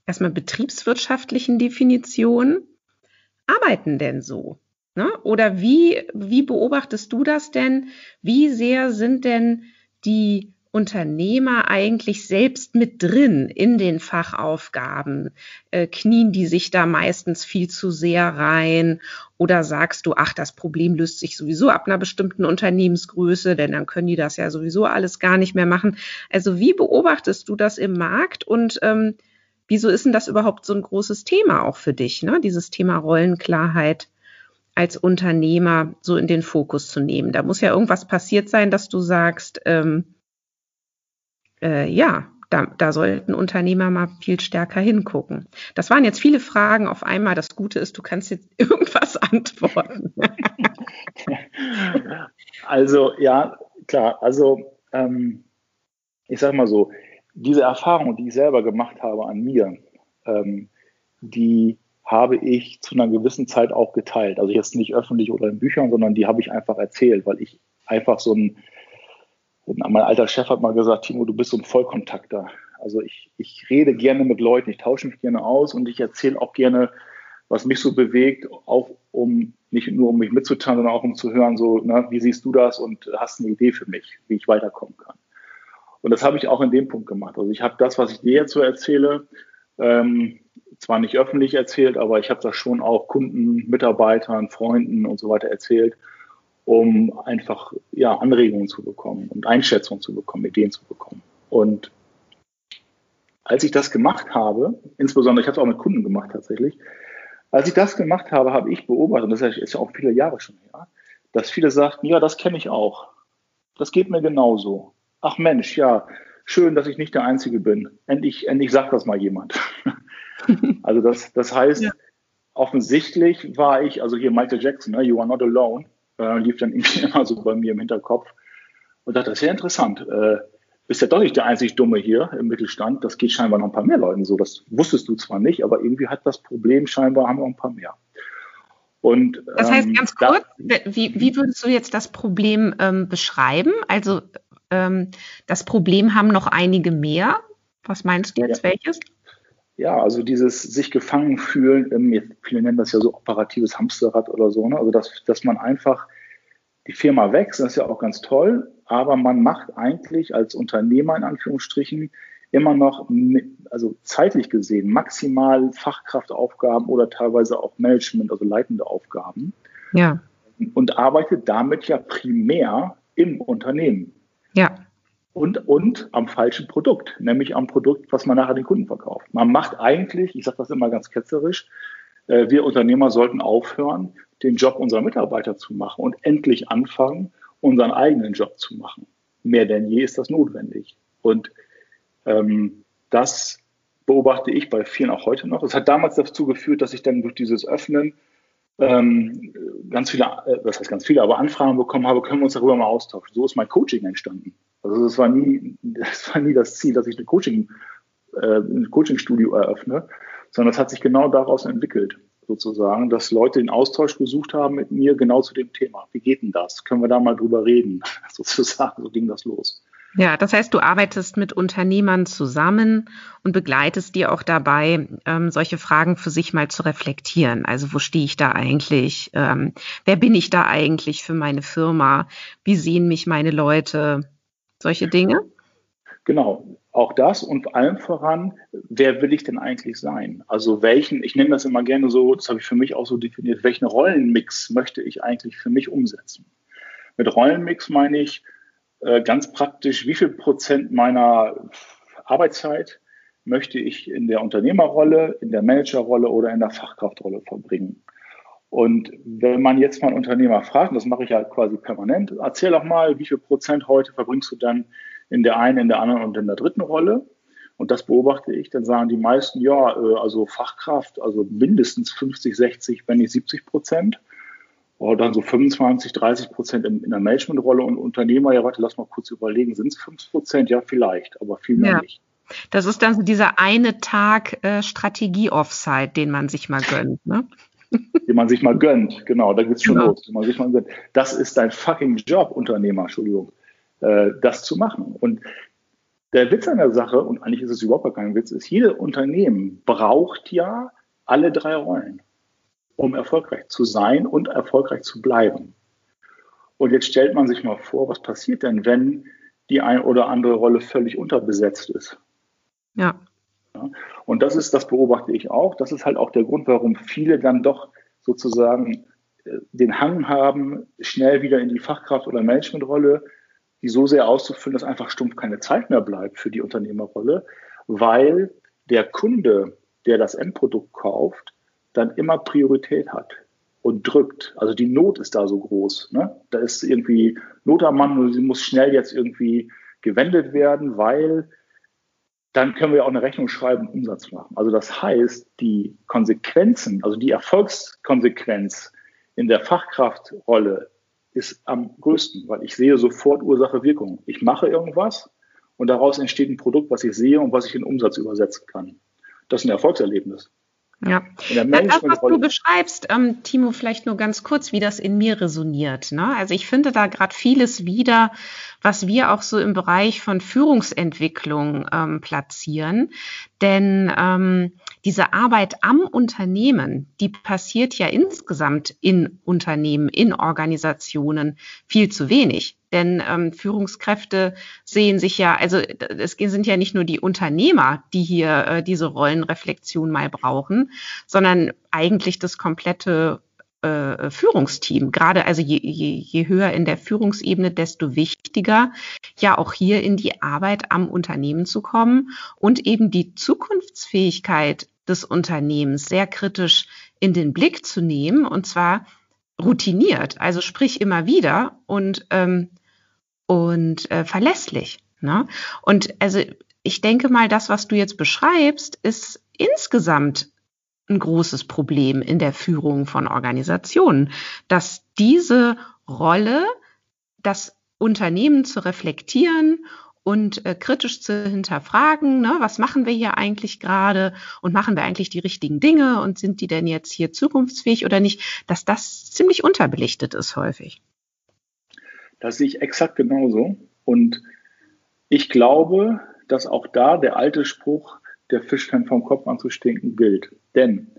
erstmal betriebswirtschaftlichen Definition arbeiten denn so? Ne? Oder wie, wie beobachtest du das denn? Wie sehr sind denn die Unternehmer eigentlich selbst mit drin in den Fachaufgaben? Äh, knien die sich da meistens viel zu sehr rein? Oder sagst du, ach, das Problem löst sich sowieso ab einer bestimmten Unternehmensgröße, denn dann können die das ja sowieso alles gar nicht mehr machen. Also wie beobachtest du das im Markt und ähm, wieso ist denn das überhaupt so ein großes Thema auch für dich, ne? dieses Thema Rollenklarheit als Unternehmer so in den Fokus zu nehmen? Da muss ja irgendwas passiert sein, dass du sagst, ähm, äh, ja, da, da sollten Unternehmer mal viel stärker hingucken. Das waren jetzt viele Fragen auf einmal. Das Gute ist, du kannst jetzt (laughs) irgendwas antworten. (laughs) also ja, klar. Also ähm, ich sage mal so, diese Erfahrung, die ich selber gemacht habe an mir, ähm, die habe ich zu einer gewissen Zeit auch geteilt. Also jetzt nicht öffentlich oder in Büchern, sondern die habe ich einfach erzählt, weil ich einfach so ein, mein alter Chef hat mal gesagt, Timo, du bist so ein Vollkontakter. Also ich, ich rede gerne mit Leuten, ich tausche mich gerne aus und ich erzähle auch gerne, was mich so bewegt, auch um nicht nur um mich mitzuteilen, sondern auch um zu hören, so, na, wie siehst du das und hast eine Idee für mich, wie ich weiterkommen kann. Und das habe ich auch in dem Punkt gemacht. Also ich habe das, was ich dir jetzt so erzähle, ähm, zwar nicht öffentlich erzählt, aber ich habe das schon auch Kunden, Mitarbeitern, Freunden und so weiter erzählt, um einfach ja, Anregungen zu bekommen und Einschätzungen zu bekommen, Ideen zu bekommen. Und als ich das gemacht habe, insbesondere, ich habe es auch mit Kunden gemacht tatsächlich, als ich das gemacht habe, habe ich beobachtet, und das ist ja auch viele Jahre schon her, dass viele sagten, ja, das kenne ich auch. Das geht mir genauso ach Mensch, ja, schön, dass ich nicht der Einzige bin. Endlich, endlich sagt das mal jemand. (laughs) also das, das heißt, ja. offensichtlich war ich, also hier Michael Jackson, ne, You are not alone, äh, lief dann irgendwie (laughs) immer so bei mir im Hinterkopf und dachte, das ist ja interessant. Äh, bist ja doch nicht der einzig Dumme hier im Mittelstand. Das geht scheinbar noch ein paar mehr Leuten so. Das wusstest du zwar nicht, aber irgendwie hat das Problem scheinbar haben wir ein paar mehr. Und, das heißt ähm, ganz kurz, da, wie, wie würdest du jetzt das Problem ähm, beschreiben? Also ähm, das Problem haben noch einige mehr. Was meinst du jetzt, ja. welches? Ja, also dieses sich gefangen fühlen, viele nennen das ja so operatives Hamsterrad oder so, ne? also dass, dass man einfach die Firma wächst, das ist ja auch ganz toll, aber man macht eigentlich als Unternehmer in Anführungsstrichen immer noch, also zeitlich gesehen, maximal Fachkraftaufgaben oder teilweise auch Management, also leitende Aufgaben. Ja. Und arbeitet damit ja primär im Unternehmen. Ja. Und, und am falschen Produkt, nämlich am Produkt, was man nachher den Kunden verkauft. Man macht eigentlich, ich sage das immer ganz ketzerisch, wir Unternehmer sollten aufhören, den Job unserer Mitarbeiter zu machen und endlich anfangen, unseren eigenen Job zu machen. Mehr denn je ist das notwendig. Und ähm, das beobachte ich bei vielen auch heute noch. Es hat damals dazu geführt, dass ich dann durch dieses Öffnen ähm, ganz viele, äh, was heißt ganz viele, aber Anfragen bekommen habe, können wir uns darüber mal austauschen. So ist mein Coaching entstanden. Also das war nie, (laughs) das war nie das Ziel, dass ich eine Coaching, äh, ein Coachingstudio eröffne, sondern es hat sich genau daraus entwickelt. So sozusagen, dass Leute den Austausch gesucht haben mit mir genau zu dem Thema. Wie geht denn das? Können wir da mal drüber reden? (laughs) Sozusagen, so ging das los. Ja, das heißt, du arbeitest mit Unternehmern zusammen und begleitest dir auch dabei, ähm, solche Fragen für sich mal zu reflektieren. Also wo stehe ich da eigentlich? Ähm, wer bin ich da eigentlich für meine Firma? Wie sehen mich meine Leute? Solche Dinge? Genau, auch das und allem voran, wer will ich denn eigentlich sein? Also welchen, ich nenne das immer gerne so, das habe ich für mich auch so definiert, welchen Rollenmix möchte ich eigentlich für mich umsetzen? Mit Rollenmix meine ich äh, ganz praktisch, wie viel Prozent meiner Arbeitszeit möchte ich in der Unternehmerrolle, in der Managerrolle oder in der Fachkraftrolle verbringen? Und wenn man jetzt mal einen Unternehmer fragt, und das mache ich ja quasi permanent, erzähl doch mal, wie viel Prozent heute verbringst du dann in der einen, in der anderen und in der dritten Rolle. Und das beobachte ich, dann sagen die meisten, ja, äh, also Fachkraft, also mindestens 50, 60, wenn nicht 70 Prozent. Oder dann so 25, 30 Prozent in, in der Managementrolle und Unternehmer, ja, warte, lass mal kurz überlegen, sind es 5 Prozent? Ja, vielleicht, aber viel mehr ja. nicht. Das ist dann so dieser eine Tag äh, Strategie-Offside, den man sich mal gönnt, ne? (laughs) den man sich mal gönnt, genau, da geht's schon genau. los. Den man sich mal gönnt. Das ist dein fucking Job, Unternehmer, Entschuldigung äh, das zu machen. Und der Witz an der Sache, und eigentlich ist es überhaupt kein Witz, ist, jedes Unternehmen braucht ja alle drei Rollen, um erfolgreich zu sein und erfolgreich zu bleiben. Und jetzt stellt man sich mal vor, was passiert denn, wenn die eine oder andere Rolle völlig unterbesetzt ist? Ja. ja. Und das ist, das beobachte ich auch. Das ist halt auch der Grund, warum viele dann doch sozusagen äh, den Hang haben, schnell wieder in die Fachkraft- oder Managementrolle die so sehr auszufüllen, dass einfach stumpf keine Zeit mehr bleibt für die Unternehmerrolle, weil der Kunde, der das Endprodukt kauft, dann immer Priorität hat und drückt. Also die Not ist da so groß. Ne? Da ist irgendwie Not am Mann und sie muss schnell jetzt irgendwie gewendet werden, weil dann können wir auch eine Rechnung schreiben, Umsatz machen. Also das heißt, die Konsequenzen, also die Erfolgskonsequenz in der Fachkraftrolle ist am größten, weil ich sehe sofort Ursache Wirkung. Ich mache irgendwas und daraus entsteht ein Produkt, was ich sehe und was ich in Umsatz übersetzen kann. Das ist ein Erfolgserlebnis. Ja, das, was du beschreibst, ähm, Timo, vielleicht nur ganz kurz, wie das in mir resoniert. Ne? Also ich finde da gerade vieles wieder, was wir auch so im Bereich von Führungsentwicklung ähm, platzieren. Denn ähm, diese Arbeit am Unternehmen, die passiert ja insgesamt in Unternehmen, in Organisationen viel zu wenig. Denn ähm, Führungskräfte sehen sich ja, also es sind ja nicht nur die Unternehmer, die hier äh, diese Rollenreflexion mal brauchen, sondern eigentlich das komplette äh, Führungsteam. Gerade also je, je, je höher in der Führungsebene, desto wichtiger, ja auch hier in die Arbeit am Unternehmen zu kommen und eben die Zukunftsfähigkeit des Unternehmens sehr kritisch in den Blick zu nehmen und zwar routiniert, also sprich immer wieder und ähm, und äh, verlässlich. Ne? Und also ich denke mal, das, was du jetzt beschreibst, ist insgesamt ein großes Problem in der Führung von Organisationen, dass diese Rolle, das Unternehmen zu reflektieren und äh, kritisch zu hinterfragen, ne, was machen wir hier eigentlich gerade und machen wir eigentlich die richtigen Dinge und sind die denn jetzt hier zukunftsfähig oder nicht, dass das ziemlich unterbelichtet ist häufig. Das sehe ich exakt genauso. Und ich glaube, dass auch da der alte Spruch, der Fisch kann vom Kopf an zu stinken, gilt. Denn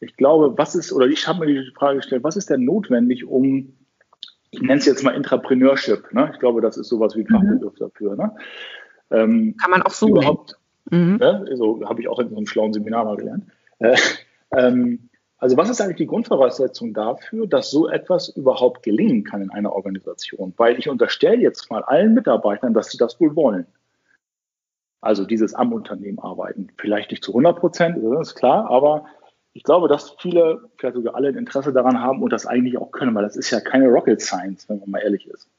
ich glaube, was ist, oder ich habe mir die Frage gestellt, was ist denn notwendig, um, ich nenne es jetzt mal Intrapreneurship, ne? ich glaube, das ist sowas wie ein mhm. Fachbegriff mhm. dafür. Ne? Ähm, kann man auch so überhaupt, mhm. ne? So habe ich auch in so einem schlauen Seminar mal gelernt. Äh, ähm, also was ist eigentlich die Grundvoraussetzung dafür, dass so etwas überhaupt gelingen kann in einer Organisation? Weil ich unterstelle jetzt mal allen Mitarbeitern, dass sie das wohl wollen. Also dieses am Unternehmen arbeiten. Vielleicht nicht zu 100 Prozent, das ist klar, aber ich glaube, dass viele, vielleicht sogar alle ein Interesse daran haben und das eigentlich auch können, weil das ist ja keine Rocket Science, wenn man mal ehrlich ist.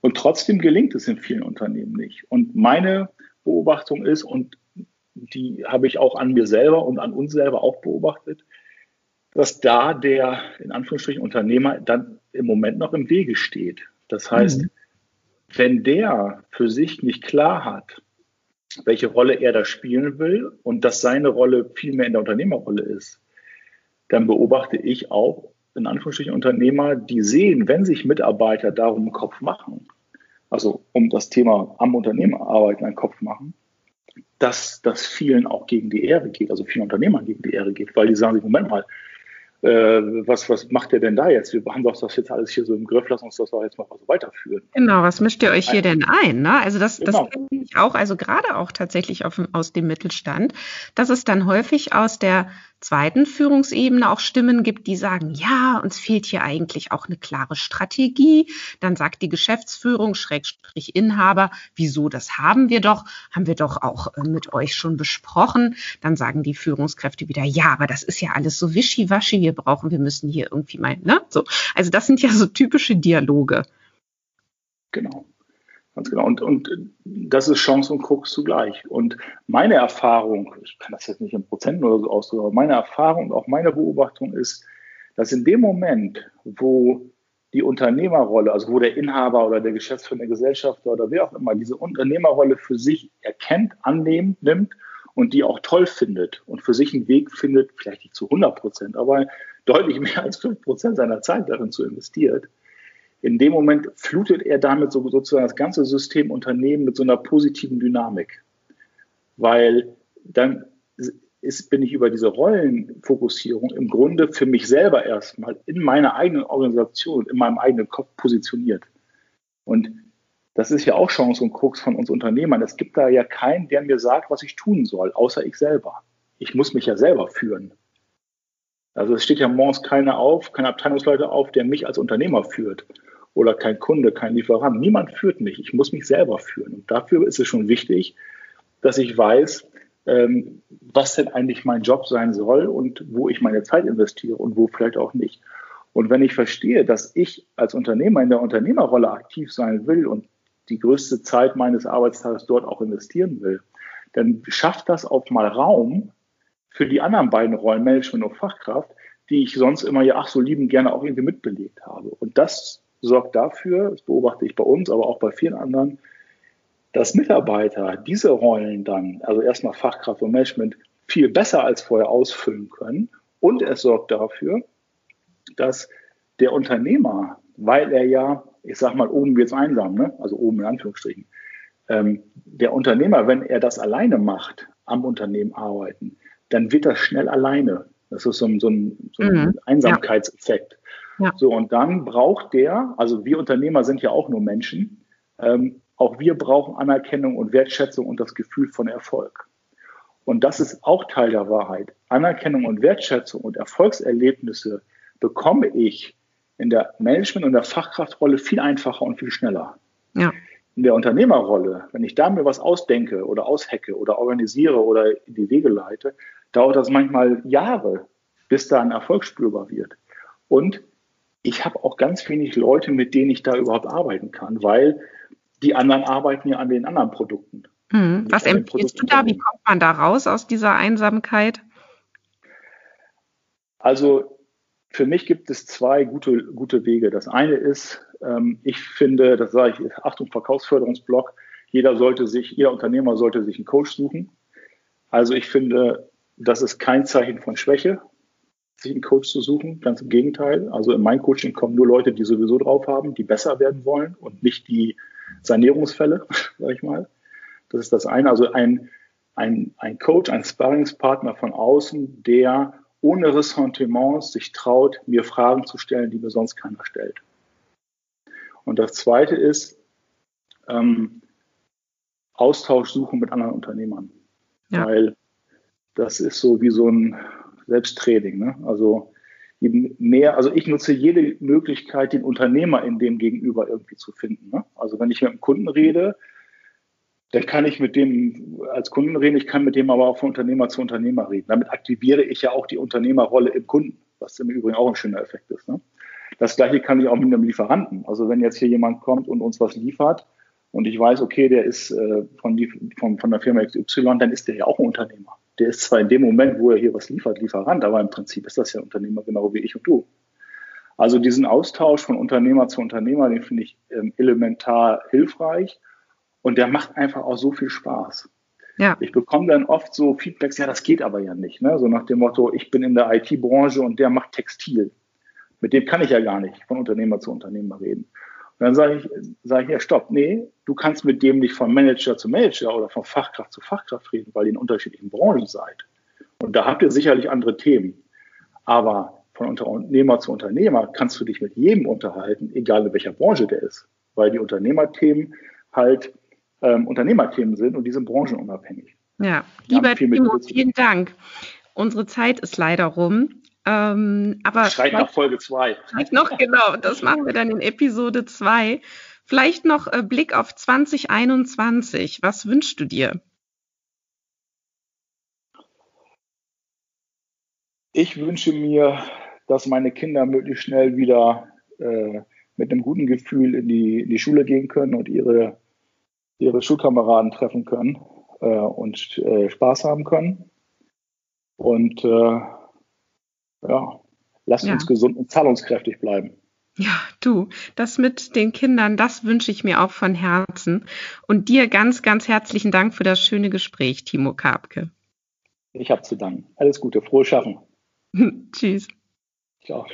Und trotzdem gelingt es in vielen Unternehmen nicht. Und meine Beobachtung ist, und die habe ich auch an mir selber und an uns selber auch beobachtet, dass da der, in Anführungsstrichen, Unternehmer dann im Moment noch im Wege steht. Das heißt, mhm. wenn der für sich nicht klar hat, welche Rolle er da spielen will und dass seine Rolle viel mehr in der Unternehmerrolle ist, dann beobachte ich auch in Anführungsstrichen Unternehmer, die sehen, wenn sich Mitarbeiter darum einen Kopf machen, also um das Thema am Unternehmen arbeiten einen Kopf machen, dass das vielen auch gegen die Ehre geht, also vielen Unternehmern gegen die Ehre geht, weil die sagen sich, Moment mal, äh, was, was macht ihr denn da jetzt? Wir haben doch das jetzt alles hier so im Griff, lass uns das doch jetzt mal so weiterführen. Genau, was mischt ihr euch hier denn ein? Ne? Also das, genau. das kenne ich auch, also gerade auch tatsächlich auf, aus dem Mittelstand, dass es dann häufig aus der zweiten Führungsebene auch Stimmen gibt, die sagen, ja, uns fehlt hier eigentlich auch eine klare Strategie. Dann sagt die Geschäftsführung, Schrägstrich Inhaber, wieso, das haben wir doch, haben wir doch auch äh, mit euch schon besprochen. Dann sagen die Führungskräfte wieder, ja, aber das ist ja alles so wischiwaschi, wir brauchen, wir müssen hier irgendwie mal, ne, so. Also das sind ja so typische Dialoge. Genau. Ganz genau. Und, und das ist Chance und Krux zugleich. Und meine Erfahrung, ich kann das jetzt nicht in Prozenten oder so ausdrücken, aber meine Erfahrung, auch meine Beobachtung ist, dass in dem Moment, wo die Unternehmerrolle, also wo der Inhaber oder der Geschäftsführer, Gesellschafter oder wer auch immer diese Unternehmerrolle für sich erkennt, annimmt, nimmt und die auch toll findet und für sich einen Weg findet, vielleicht nicht zu 100 Prozent, aber deutlich mehr als 5 Prozent seiner Zeit darin zu investiert, in dem Moment flutet er damit so, sozusagen das ganze System Unternehmen mit so einer positiven Dynamik. Weil dann ist, bin ich über diese Rollenfokussierung im Grunde für mich selber erstmal in meiner eigenen Organisation, in meinem eigenen Kopf positioniert. Und das ist ja auch Chance und Krux von uns Unternehmern. Es gibt da ja keinen, der mir sagt, was ich tun soll, außer ich selber. Ich muss mich ja selber führen. Also es steht ja morgens keiner auf, kein Abteilungsleiter auf, der mich als Unternehmer führt oder kein Kunde, kein Lieferant. Niemand führt mich. Ich muss mich selber führen. Und dafür ist es schon wichtig, dass ich weiß, ähm, was denn eigentlich mein Job sein soll und wo ich meine Zeit investiere und wo vielleicht auch nicht. Und wenn ich verstehe, dass ich als Unternehmer in der Unternehmerrolle aktiv sein will und die größte Zeit meines Arbeitstages dort auch investieren will, dann schafft das auch mal Raum für die anderen beiden Rollen, Management und Fachkraft, die ich sonst immer ja ach so lieben gerne auch irgendwie mitbelegt habe. Und das sorgt dafür, das beobachte ich bei uns, aber auch bei vielen anderen, dass Mitarbeiter diese Rollen dann, also erstmal Fachkraft und Management, viel besser als vorher ausfüllen können. Und es sorgt dafür, dass der Unternehmer, weil er ja, ich sag mal, oben wird's einsam, ne? also oben in Anführungsstrichen, ähm, der Unternehmer, wenn er das alleine macht, am Unternehmen arbeiten, dann wird das schnell alleine. Das ist so ein, so ein, so ein mhm, Einsamkeitseffekt. Ja. So, und dann braucht der, also wir Unternehmer sind ja auch nur Menschen, ähm, auch wir brauchen Anerkennung und Wertschätzung und das Gefühl von Erfolg. Und das ist auch Teil der Wahrheit. Anerkennung und Wertschätzung und Erfolgserlebnisse bekomme ich in der Management- und der Fachkraftrolle viel einfacher und viel schneller. Ja. In der Unternehmerrolle, wenn ich da mir was ausdenke oder aushecke oder organisiere oder in die Wege leite, dauert das manchmal Jahre, bis da ein Erfolg spürbar wird. Und ich habe auch ganz wenig Leute, mit denen ich da überhaupt arbeiten kann, weil die anderen arbeiten ja an den anderen Produkten. Mhm. Was empfiehlst du da? Wie kommt man da raus aus dieser Einsamkeit? Also für mich gibt es zwei gute, gute Wege. Das eine ist, ähm, ich finde, das sage ich, Achtung, Verkaufsförderungsblock, jeder sollte sich, jeder Unternehmer sollte sich einen Coach suchen. Also ich finde, das ist kein Zeichen von Schwäche, sich einen Coach zu suchen. Ganz im Gegenteil. Also in mein Coaching kommen nur Leute, die sowieso drauf haben, die besser werden wollen und nicht die Sanierungsfälle, (laughs) sag ich mal. Das ist das eine. Also ein, ein, ein Coach, ein Sparringspartner von außen, der ohne Ressentiments sich traut, mir Fragen zu stellen, die mir sonst keiner stellt. Und das zweite ist, ähm, Austausch suchen mit anderen Unternehmern. Ja. Weil das ist so wie so ein Selbsttraining. Ne? Also mehr, also ich nutze jede Möglichkeit, den Unternehmer in dem Gegenüber irgendwie zu finden. Ne? Also wenn ich mit einem Kunden rede, dann kann ich mit dem als Kunden reden, ich kann mit dem aber auch von Unternehmer zu Unternehmer reden. Damit aktiviere ich ja auch die Unternehmerrolle im Kunden, was im Übrigen auch ein schöner Effekt ist. Ne? Das gleiche kann ich auch mit einem Lieferanten. Also wenn jetzt hier jemand kommt und uns was liefert und ich weiß, okay, der ist äh, von, von, von der Firma XY, dann ist der ja auch ein Unternehmer der ist zwar in dem Moment, wo er hier was liefert, Lieferant, aber im Prinzip ist das ja Unternehmer genau wie ich und du. Also diesen Austausch von Unternehmer zu Unternehmer, den finde ich ähm, elementar hilfreich und der macht einfach auch so viel Spaß. Ja. Ich bekomme dann oft so Feedbacks, ja, das geht aber ja nicht. Ne? So nach dem Motto, ich bin in der IT-Branche und der macht Textil. Mit dem kann ich ja gar nicht von Unternehmer zu Unternehmer reden. Und dann sage ich, sage ich, ja, stopp, nee, du kannst mit dem nicht von Manager zu Manager oder von Fachkraft zu Fachkraft reden, weil ihr in unterschiedlichen Branchen seid. Und da habt ihr sicherlich andere Themen. Aber von Unternehmer zu Unternehmer kannst du dich mit jedem unterhalten, egal in welcher Branche der ist. Weil die Unternehmerthemen halt ähm, Unternehmerthemen sind und die sind branchenunabhängig. Ja, lieber Timo, vielen Dank. Unsere Zeit ist leider rum. Ähm, aber Schreit nach Folge 2. Noch, genau, das machen wir dann in Episode 2. Vielleicht noch äh, Blick auf 2021. Was wünschst du dir? Ich wünsche mir, dass meine Kinder möglichst schnell wieder äh, mit einem guten Gefühl in die, in die Schule gehen können und ihre, ihre Schulkameraden treffen können äh, und äh, Spaß haben können. Und äh, ja, lasst ja. uns gesund und zahlungskräftig bleiben. Ja, du, das mit den Kindern, das wünsche ich mir auch von Herzen. Und dir ganz, ganz herzlichen Dank für das schöne Gespräch, Timo Karpke. Ich habe zu danken. Alles Gute, frohes Schaffen. (laughs) Tschüss. Ciao.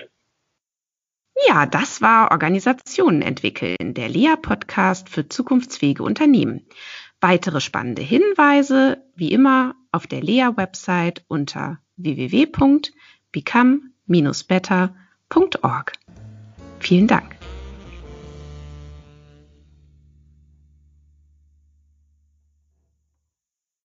Ja, das war Organisationen entwickeln, der LEA-Podcast für zukunftsfähige Unternehmen. Weitere spannende Hinweise, wie immer, auf der LEA-Website unter www become-better.org. Vielen Dank.